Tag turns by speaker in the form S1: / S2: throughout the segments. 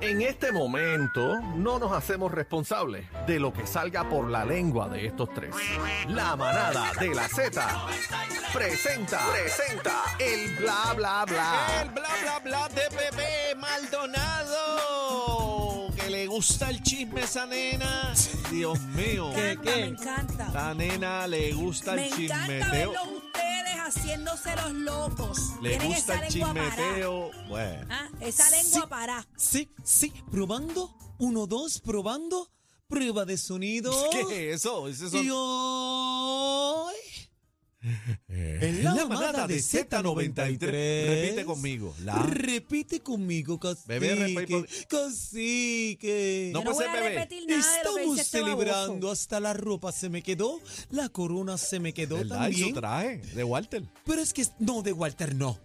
S1: En este momento no nos hacemos responsables de lo que salga por la lengua de estos tres. La manada de la Z presenta, presenta el bla bla bla.
S2: El bla bla bla de bebé Maldonado. Que le gusta el chisme a esa nena. Dios mío.
S3: Me encanta, me encanta.
S2: La nena le gusta
S3: Me
S2: el
S3: encanta
S2: chismeteo.
S3: ustedes haciéndose los locos.
S2: Le
S3: Tienen
S2: gusta
S3: esa
S2: el
S3: lengua pará.
S2: chismeteo. Bueno.
S3: Ah, Esa lengua
S4: Sí.
S3: para.
S4: Sí, sí, probando. Uno, dos, probando. Prueba de sonido.
S2: ¿Qué es eso? ¿Es eso?
S4: Y hoy.
S2: En
S4: la manada de Z93.
S2: Repite conmigo. La.
S4: Repite conmigo, cacique.
S2: Bebé, repite-
S4: Cacique.
S2: No puede ser bebé.
S4: Estamos
S3: este
S4: celebrando, hasta la ropa se me quedó, la corona se me quedó.
S2: Y su
S4: también.
S2: traje de Walter.
S4: Pero es que no de Walter, no.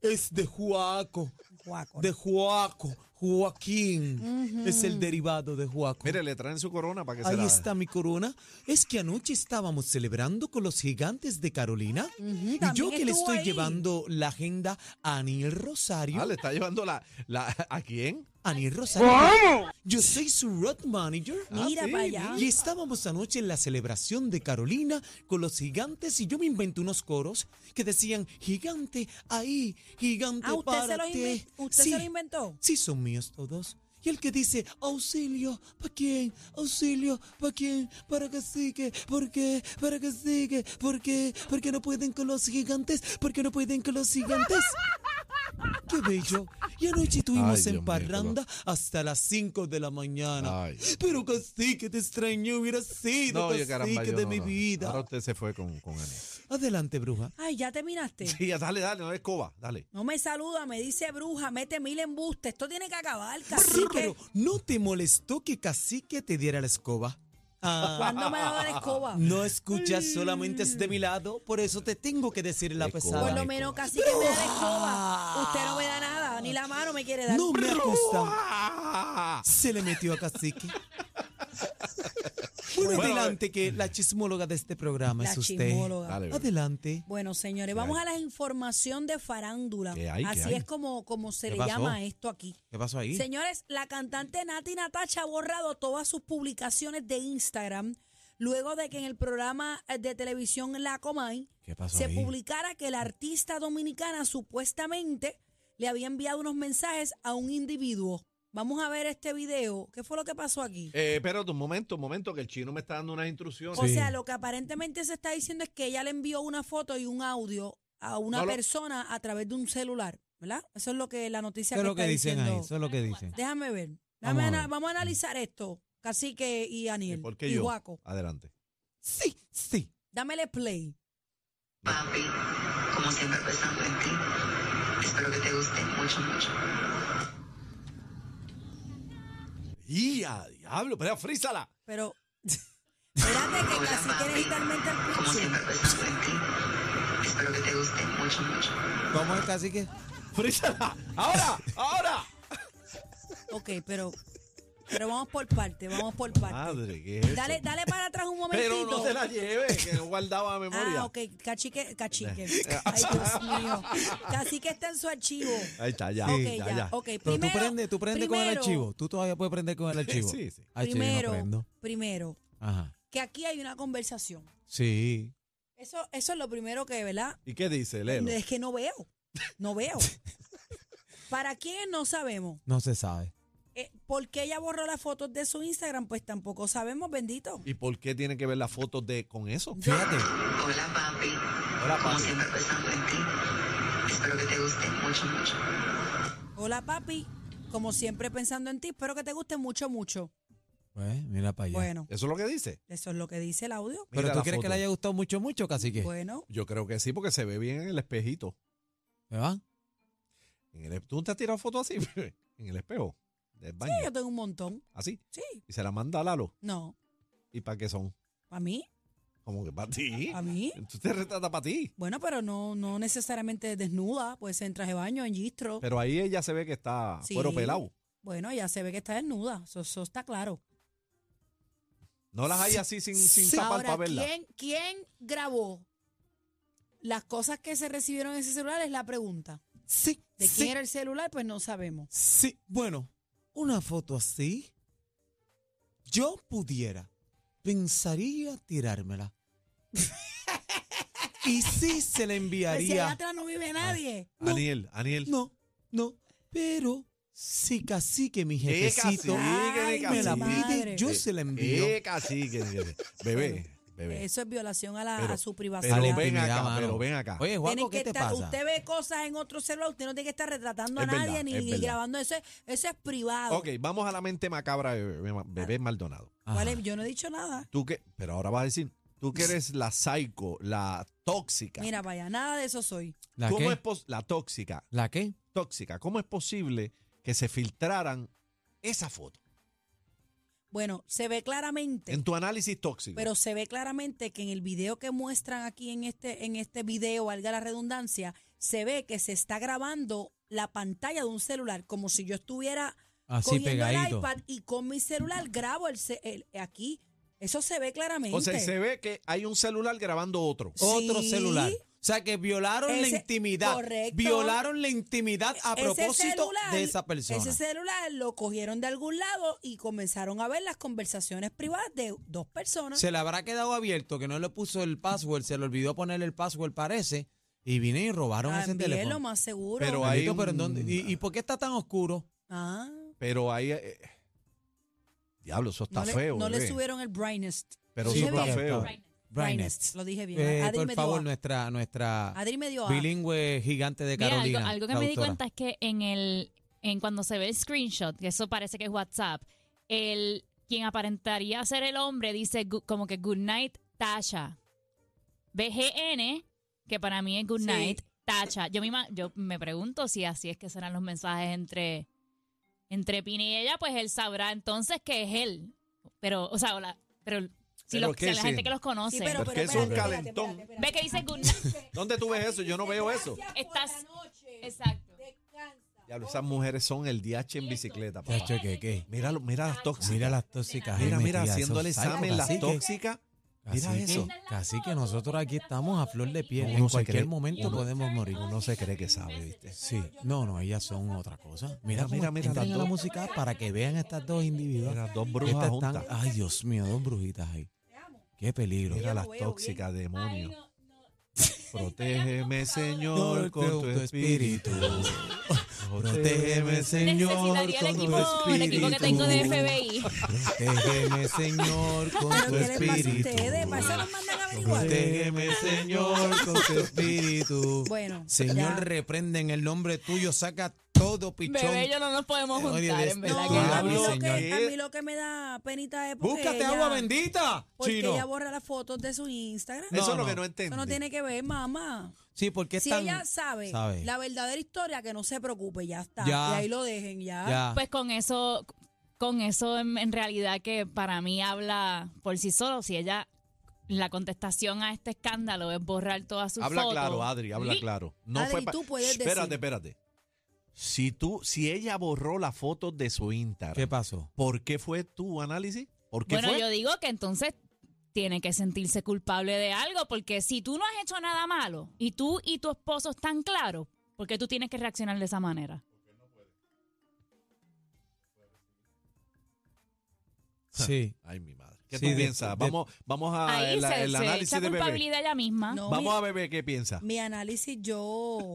S4: Es de Juaco.
S3: Guaco.
S4: De Juaco. Joaquín. Es el derivado de Juaco.
S2: Mire, le traen su corona para que se
S4: Ahí
S2: la...
S4: está mi corona. Es que anoche estábamos celebrando con los gigantes de Carolina. Y yo que le estoy
S3: ahí.
S4: llevando la agenda a Aniel Rosario.
S2: Ah, le está llevando la, la... ¿A quién?
S4: Aniel Rosario. Yo soy su road manager.
S3: Mira
S2: Ah, sí,
S3: para allá.
S4: Y estábamos anoche en la celebración de Carolina con los gigantes y yo me inventé unos coros que decían gigante ahí, gigante
S3: Ah, usted,
S4: para
S3: se, los
S4: ti".
S3: inven- usted
S4: sí,
S3: se lo inventó.
S4: sí son míos todos. Y el que dice auxilio, ¿para quién? Auxilio, ¿para quién? Para cacique, ¿por qué? Para cacique, ¿por qué? ¿Por qué no pueden con los gigantes? ¿Por qué no pueden con los gigantes? ¡Qué bello! Y anoche estuvimos en
S2: mío,
S4: parranda hasta las 5 de la mañana.
S2: Ay.
S4: Pero cacique, te extraño, hubiera sido
S2: No,
S4: cacique
S2: caramba,
S4: de
S2: no,
S4: mi
S2: no.
S4: vida.
S2: Ahora usted se fue con, con Ani.
S4: Adelante, bruja.
S3: Ay, ya terminaste.
S2: Sí, ya, dale, dale, no es coba, dale.
S3: No me saluda, me dice bruja, mete mil embustes. Esto tiene que acabar, cacique.
S4: Pero ¿no te molestó que cacique te diera la escoba? Ah,
S3: ¿Cuándo me da la escoba?
S4: no escuchas, solamente es de mi lado, por eso te tengo que decir la
S2: Escoba.
S4: pesada.
S3: Por lo menos cacique me da la escoba. Usted no me da nada, ni la mano me quiere dar.
S4: No me.
S2: Ah,
S4: Se le metió a cacique. Bueno, adelante, que la chismóloga de este programa
S3: La
S4: es usted.
S3: chismóloga.
S2: Dale.
S4: Adelante.
S3: Bueno, señores, vamos a la información de farándula.
S2: ¿Qué hay? ¿Qué
S3: Así
S2: hay?
S3: es como, como se
S4: ¿Qué
S3: le
S4: pasó?
S3: llama esto aquí.
S4: ¿Qué pasó ahí?
S3: Señores, la cantante Nati Natacha ha borrado todas sus publicaciones de Instagram luego de que en el programa eh, de televisión La Comay
S4: ¿Qué pasó
S3: se
S4: ahí?
S3: publicara que la artista dominicana supuestamente le había enviado unos mensajes a un individuo. Vamos a ver este video. ¿Qué fue lo que pasó aquí?
S2: Eh, espérate un momento, un momento, que el chino me está dando unas instrucciones.
S3: O
S4: Sí.
S3: sea, lo que aparentemente se está diciendo es que ella le envió una foto y un audio a una
S2: No lo-
S3: persona a través de un celular, ¿verdad? Eso es lo que la noticia
S4: Eso es
S3: que
S4: lo que
S3: está
S4: dicen
S3: diciendo.
S4: ahí, eso es lo que dicen.
S3: Déjame ver.
S4: Vamos a ver.
S3: vamos a analizar esto, Cacique y Aniel.
S2: ¿Por qué
S3: y
S2: yo? Adelante.
S4: Sí, sí.
S3: Dámele play.
S5: Papi, como siempre pensando en ti. Espero que te guste mucho, mucho.
S2: ¡Y a diablo! ¡Pero frízala!
S3: Pero, espérate que
S5: Hola,
S3: Cacique
S5: papi.
S3: necesita el
S5: pensando en ti. Espero que te guste mucho, mucho.
S4: ¿Cómo es cacique?
S2: ¡Frízala! ¡Ahora! ¡Ahora!
S3: Ok, pero, pero vamos por parte, vamos por parte.
S2: Madre, ¿qué es eso?
S3: Dale, dale para atrás un momentito.
S2: Pero no se la lleve, que no guardaba memoria.
S3: Ah, ok, cachique, cachique. Ay, Dios mío. Cacique está en su archivo.
S2: Ahí está, ya.
S3: Ok,
S2: ya,
S3: ya,
S2: ya.
S3: ok.
S4: Pero
S3: Primero,
S4: tú prendes, tú prendes con el
S3: primero-
S4: archivo. Tú todavía puedes prender con el archivo.
S2: Sí, sí.
S4: Ay, che, yo no
S3: Primero, primero,
S4: Ajá.
S3: que aquí hay una conversación.
S4: Sí.
S3: Eso, eso es lo primero que, ¿verdad?
S2: ¿Y qué dice? Léelo.
S3: Es que no veo. No veo. ¿Para quién no sabemos?
S4: No se sabe.
S3: Eh, ¿Por qué ella borró las fotos de su Instagram? Pues tampoco sabemos, bendito.
S2: ¿Y por qué tiene que ver las fotos de con eso?
S4: Fíjate.
S5: Hola, papi.
S2: Hola,
S5: Como
S2: papi.
S5: siempre pensando en ti. Espero que te guste mucho, mucho.
S3: Hola, papi. Como siempre pensando en ti, espero que te guste mucho, mucho.
S4: Pues, mira para allá.
S3: Bueno,
S2: ¿Eso es lo que dice?
S3: eso es lo que dice el audio.
S4: Pero
S2: Mira
S4: tú quieres que le haya gustado mucho, mucho, cacique.
S3: Bueno,
S2: Yo creo que sí, porque se ve bien en el espejito.
S4: ¿Me va?
S2: En el, ¿Tú no te has tirado fotos así? en el espejo del baño.
S3: sí, yo tengo un montón.
S2: Así.
S3: Sí.
S2: Y se la manda a Lalo.
S3: No.
S2: ¿Y para qué son?
S3: ¿A mí?
S2: Como que para ti.
S3: ¿A mí?
S2: Tú te retratas para ti.
S3: Bueno, pero no, no necesariamente desnuda, puede ser en traje de baño, en gistro.
S2: Pero ahí ella se ve que está
S3: Sí.
S2: cuero pelado.
S3: Bueno, ya se ve que está desnuda, eso, eso está claro.
S2: No las hay así sin, sin
S4: Sí.
S2: tapar
S3: Ahora,
S2: para verla.
S3: ¿quién, ¿quién grabó las cosas que se recibieron en ese celular? Es la pregunta.
S4: Sí,
S3: ¿De
S4: sí,
S3: quién era el celular? Pues no sabemos.
S4: sí. Bueno, una foto así, yo pudiera, pensaría tirármela. y sí se la
S3: Pues si allá
S4: enviaría.
S3: atrás no vive nadie.
S4: No.
S2: Aniel, Aniel.
S4: No, no, pero si cacique mi jefecito
S3: Ay,
S4: me la pide,
S3: madre.
S4: yo se la envío.
S2: Eh, cacique, bebé, bebé.
S3: Eso es violación a, la,
S2: Pero-
S3: a su
S2: Pero
S3: privacidad.
S2: ven
S4: intimidad,
S2: acá,
S4: mano.
S2: pero ven acá.
S4: Oye,
S3: que
S4: ¿qué te
S3: estar-
S4: pasa?
S3: Usted ve cosas en otro celular, usted no tiene que estar retratando a nadie
S2: verdad,
S3: ni,
S2: es
S3: ni
S2: verdad.
S3: grabando. Eso es, eso es privado.
S2: Ok, vamos a la mente macabra de bebé, bebé Maldonado.
S3: ¿Cuál
S4: Ajá.
S3: es? Yo no he dicho nada.
S2: Tú que, pero ahora vas a decir, tú que eres la psycho, la tóxica.
S3: Mira, vaya, nada de eso soy.
S4: ¿La
S2: ¿Cómo
S4: qué?
S2: es pos- la tóxica?
S4: ¿La qué?
S2: Tóxica. ¿Cómo es posible que se filtraran esa foto?
S3: Bueno, se ve claramente.
S2: En tu análisis tóxico.
S3: Pero se ve claramente que en el video que muestran aquí en este, en este video, valga la redundancia, se ve que se está grabando la pantalla de un celular, como si yo estuviera
S4: Así
S3: cogiendo
S4: pegadito.
S3: el iPad y con mi celular grabo el, el- aquí. Eso se ve claramente.
S2: o sea, se ve que hay un celular grabando otro.
S4: Otro
S3: Sí.
S4: celular. O sea, que violaron la intimidad.
S3: correcto.
S4: Violaron la intimidad a
S3: Ese
S4: propósito
S3: celular-
S4: de esa persona.
S3: Ese celular lo cogieron de algún lado y comenzaron a ver las conversaciones privadas de dos personas.
S4: Se le habrá quedado abierto, que no le puso el password, se le olvidó ponerle el password, parece, y vine y robaron ese teléfono.
S3: lo más seguro.
S2: Pero
S4: Bendito, pero ¿en dónde? ¿Y, y por qué está tan oscuro?
S3: Ah,
S2: Pero ahí. eh, diablo, eso está
S3: no, le,
S2: feo.
S3: no le subieron el brightest.
S2: Pero
S4: Sí,
S2: eso está feo.
S3: Brightest. Lo dije bien.
S4: Eh,
S3: Adri
S4: por favor, nuestra, nuestra
S3: Adri
S4: bilingüe gigante de
S6: Mira,
S4: Carolina.
S6: algo, algo que me di cuenta es que en el en cuando se ve el screenshot, que eso parece que es WhatsApp, el quien aparentaría ser el hombre dice gu- como que good night Tasha. BGN, que para mí es good
S3: Sí.
S6: night Tasha. Yo me ima- yo me pregunto si así es que serán los mensajes entre entre Pini y ella, pues él sabrá entonces que es él. Pero o sea, o la- pero si,
S2: Pero
S6: los-
S2: ¿qué
S6: si la
S2: sí?
S6: gente que los conoce.
S3: Sí, pero,
S2: Porque
S3: pero
S2: es un
S3: espérate,
S2: calentón.
S3: espérate, espérate,
S6: Ve que dice good night.
S2: ¿Dónde tú ves eso? Yo no veo eso.
S6: Estás Exacto.
S2: Diablo, esas mujeres son el DH en bicicleta. papá.
S4: Chacho, ¿qué, qué?
S2: Mira, mira las tóxicas.
S4: Mira las tóxicas. ahí
S2: Mira, mira,
S4: metidas,
S2: haciendo el
S4: esos
S2: examen, las tóxicas. Mira eso.
S4: Casi que nosotros aquí estamos a flor de piel.
S2: Uno
S4: en
S2: se
S4: cualquier
S2: cree-
S4: momento
S2: uno-
S4: podemos morir.
S2: Uno se cree que sabe, ¿viste?
S4: Sí, no, no, ellas son otra cosa. Mira,
S2: Mira, mira,
S4: mira,
S2: mira,
S4: mira
S2: las
S4: la
S2: dos.
S4: música para que vean estas dos individuos.
S2: Mira, dos brujas
S4: Estas están-
S2: juntas.
S4: ay, Dios mío, dos brujitas ahí. Qué peligro.
S2: Mira las tóxicas, demonio. Protégeme, Señor, con tu espíritu.
S4: Protégeme, Señor, con tu
S6: equipo, el equipo que
S4: espíritu.
S6: tengo de FBI.
S4: Protégeme, Señor, con
S3: ¿Pero
S4: tu espíritu. Protégeme, Señor, con tu espíritu.
S3: Bueno,
S4: Señor,
S3: ya.
S4: reprende en el nombre tuyo, saca todo pichón.
S6: Bebé y yo no nos podemos
S4: Oye,
S6: juntar,
S4: de-
S6: en verdad
S3: No, a mí, lo que, a mí lo que me da penita es porque
S4: Búscate
S3: ella-
S4: agua bendita,
S3: Porque
S4: chino.
S3: ella borra las fotos de su Instagram.
S4: No,
S2: Eso es lo que no entendí.
S3: Eso no tiene que ver, mamá.
S4: Sí, porque
S3: Si ella sabe,
S4: sabe.
S3: la verdadera historia, que no se preocupe, ya está.
S4: Ya.
S3: Y ahí lo dejen, ya.
S4: Ya.
S6: Pues con eso, con eso en, en realidad que para mí habla por sí solo. Si ella, la contestación a este escándalo es borrar todas sus
S2: Habla
S6: fotos.
S2: claro, Adri, habla claro. No
S3: Adri,
S2: fue
S3: tú puedes
S2: Shh, Espérate,
S3: decir.
S2: espérate. Si tú, si ella borró las fotos de su Instagram,
S4: ¿Qué pasó?
S2: ¿por qué fue tu análisis? ¿Por qué
S6: Bueno,
S2: fue?
S6: yo digo que entonces tiene que sentirse culpable de algo, porque si tú no has hecho nada malo y tú y tu esposo están claros, ¿por qué tú tienes que reaccionar de esa manera?
S4: Sí.
S2: Ay, mi madre. ¿Qué
S4: Sí,
S2: tú
S4: de-
S2: piensas?
S4: de-
S2: vamos, vamos a
S6: Ahí
S2: el,
S6: se,
S2: el
S6: se
S2: análisis
S6: echa
S2: de bebé.
S6: culpabilidad ella misma.
S3: No,
S2: Vamos
S3: mi,
S2: a bebé qué piensa.
S3: mi análisis yo,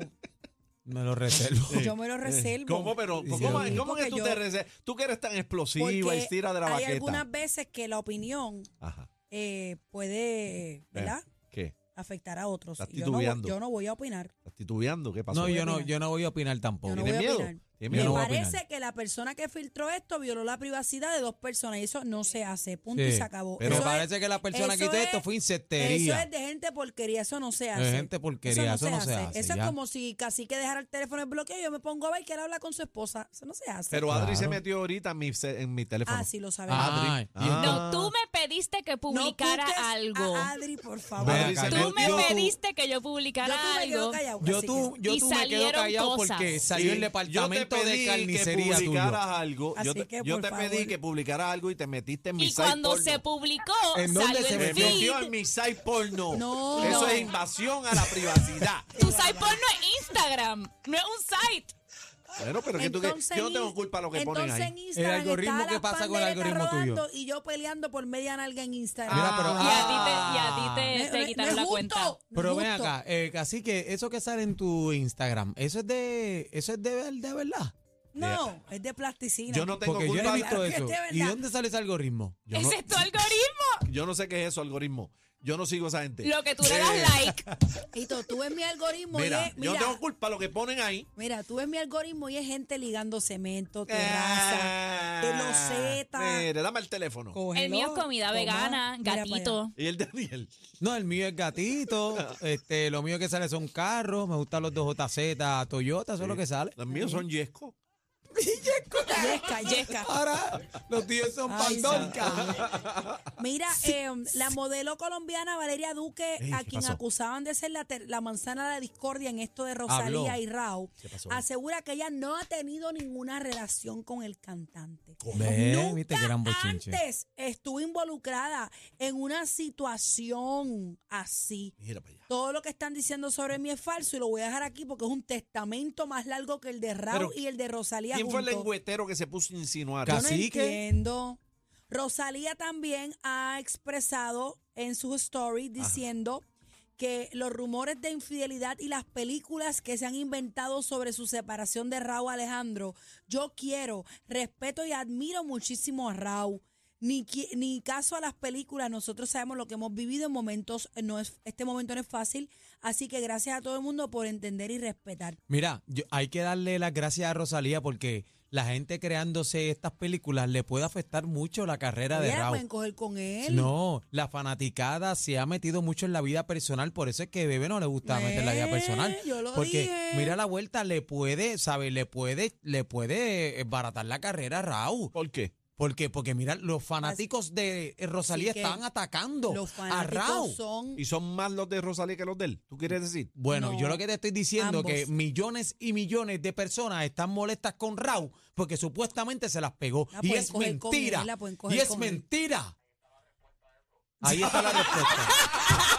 S4: Me lo reservo.
S3: yo me lo reservo.
S2: ¿Cómo, pero, ¿cómo,
S4: sí.
S2: cómo que tú
S3: yo-
S2: te reservas? Tú que eres tan explosiva y tira de la
S3: hay
S2: baqueta.
S3: algunas veces que la opinión
S2: Ajá.
S3: eh, puede, ¿verdad?
S2: ¿Qué?
S3: Afectar a otros.
S2: Estás
S3: Yo no, voy-
S2: titubeando.
S3: yo no voy a opinar.
S2: ¿Estás titubeando? ¿Qué pasó?
S4: No, yo no, yo no voy a opinar tampoco.
S3: Yo no
S2: ¿Tienes
S3: voy a
S2: miedo?
S3: opinar.
S2: ¿Tienes
S3: Me
S4: no
S3: parece que la persona que filtró esto violó la privacidad de dos personas y eso no se hace. Punto y se acabó.
S2: Pero
S4: Me
S3: Eso es-
S4: parece que la persona que
S3: eso
S4: hizo
S3: es-
S4: esto fue
S3: Eso
S4: insectería.
S3: es de gente porquería, eso no se hace.
S4: De gente porquería, eso no se hace,
S3: Eso
S4: ya.
S3: es como si casi que dejara el teléfono en bloqueo y yo me pongo a ver que él habla con su esposa. Eso no se hace.
S2: Pero Adri se metió ahorita en mi, ce- en mi teléfono.
S3: ah, sí lo sabemos.
S4: Ah,
S2: Ah.
S6: No, tú me pediste que
S3: No
S6: publicara algo.
S3: A Adri, por favor.
S6: Tú me
S2: yo-
S6: pediste que yo publicara
S3: tú me quedo
S6: algo.
S3: callado,
S4: Yo tú, yo
S6: Y
S4: tú me quedo
S6: salieron
S4: callado
S6: cosas.
S4: porque salió el departamento
S7: yo te pedí
S4: de carnicería
S7: que publicaras
S4: tuyo.
S7: algo.
S3: Así
S7: Yo te,
S3: que,
S7: yo
S3: por
S7: te pedí que publicaras algo y te metiste en mi
S6: Y
S7: site
S6: cuando
S7: porno.
S6: se publicó,
S4: ¿En dónde
S6: salió
S4: se
S6: el feed.
S7: metió en mi site porno.
S3: No.
S7: Eso
S3: No.
S7: es invasión a la privacidad.
S6: Tu site porno es Instagram, no es un site.
S7: Bueno, pero que tú que
S3: Entonces,
S7: yo no tengo
S3: en-
S7: culpa de lo que ponen
S3: entonces
S7: ahí.
S3: en Instagram
S4: algoritmo,
S3: está
S4: ¿qué
S3: la
S4: pasa con el algoritmo tuyo?
S3: Y yo peleando por media nalga en Instagram.
S4: Mira, pero-
S6: Y a ti te, y a ti te,
S3: no-
S6: quitaron la cuenta.
S4: Pero ven acá, eh, así que eso que sale en tu Instagram, eso es de, eso es de, ver- de verdad.
S3: No, es de plasticina.
S7: Yo no tengo
S4: Porque yo no he
S7: culpa.
S4: visto
S3: Claro que
S4: eso. ¿Y dónde sale ese algoritmo?
S7: Yo no,
S6: Ese es tu algoritmo.
S7: yo no sé qué es eso, algoritmo. Yo no sigo a esa gente.
S6: Lo que tú le das like.
S3: Y tú, tú ves mi algoritmo
S7: Mira,
S3: y es,
S7: yo
S3: mira,
S7: tengo culpa de lo que ponen ahí.
S3: mira, tú ves mi algoritmo y es gente ligando cemento,
S7: Eh,
S3: terraza, de loseta.
S7: Mire, dame el teléfono.
S3: Cógelo,
S6: El mío es comida
S3: toma,
S6: vegana, gatito.
S7: Y el Daniel.
S4: No, el mío es gatito. este, lo mío que sale son carros. Me gustan los dos JZ, Toyota, eso es lo que sale.
S7: Los míos son Yesco.
S3: Yesca, yesca.
S4: Ahora, los tíos son
S3: Ay,
S4: pandonca.
S3: Mira, eh, la modelo colombiana Valeria Duque,
S7: Ey,
S3: a
S7: ¿qué
S3: quien
S7: pasó?
S3: acusaban de ser la, manzana de la discordia en esto de Rosalía
S4: Habló.
S3: y Rao, asegura que ella no ha tenido ninguna relación con el cantante. Nunca
S4: viste que eran bochinche.
S3: antes estuvo involucrada en una situación así.
S7: Mira para allá.
S3: Todo lo que están diciendo sobre mí es falso y lo voy a dejar aquí porque es un testamento más largo que el de Raúl
S7: Pero,
S3: y el de Rosalía.
S7: ¿Quién fue el lengüetero que se puso a insinuar?
S3: Yo no
S4: Cacique.
S3: entiendo. Rosalía también ha expresado en su story diciendo que los rumores de infidelidad y las películas que se han inventado sobre su separación de Raúl Alejandro, yo quiero, respeto y admiro muchísimo a Raúl. Ni, qui- ni caso a las películas, nosotros sabemos lo que hemos vivido en momentos, no es, este momento no es fácil, así que gracias a todo el mundo por entender y respetar.
S4: Mira, yo- hay que darle las gracias a Rosalía porque la gente creándose estas películas le puede afectar mucho la carrera de
S3: la pueden
S4: Raúl.
S3: coger con él.
S4: No, la fanaticada se ha metido mucho en la vida personal, por eso es que Bebé no le gusta meter en la vida
S3: Eh,
S4: personal.
S3: yo lo
S4: porque
S3: dije.
S4: mira la vuelta, le puede, ¿sabes? Le puede, le puede eh, baratar la carrera a Raúl.
S7: ¿Por qué?
S4: ¿Por qué? Porque mira, los fanáticos de eh, Rosalía
S3: Así que
S4: están atacando
S3: Los
S4: a Raúl.
S3: son
S7: ¿Y son más los de Rosalía que los de él? ¿Tú quieres decir?
S4: Bueno,
S3: No,
S4: yo lo que te estoy diciendo es que millones y millones de personas están molestas con Raúl porque supuestamente se las pegó.
S3: La
S4: y es mentira.
S3: él,
S4: Y es mentira. Ahí está la respuesta.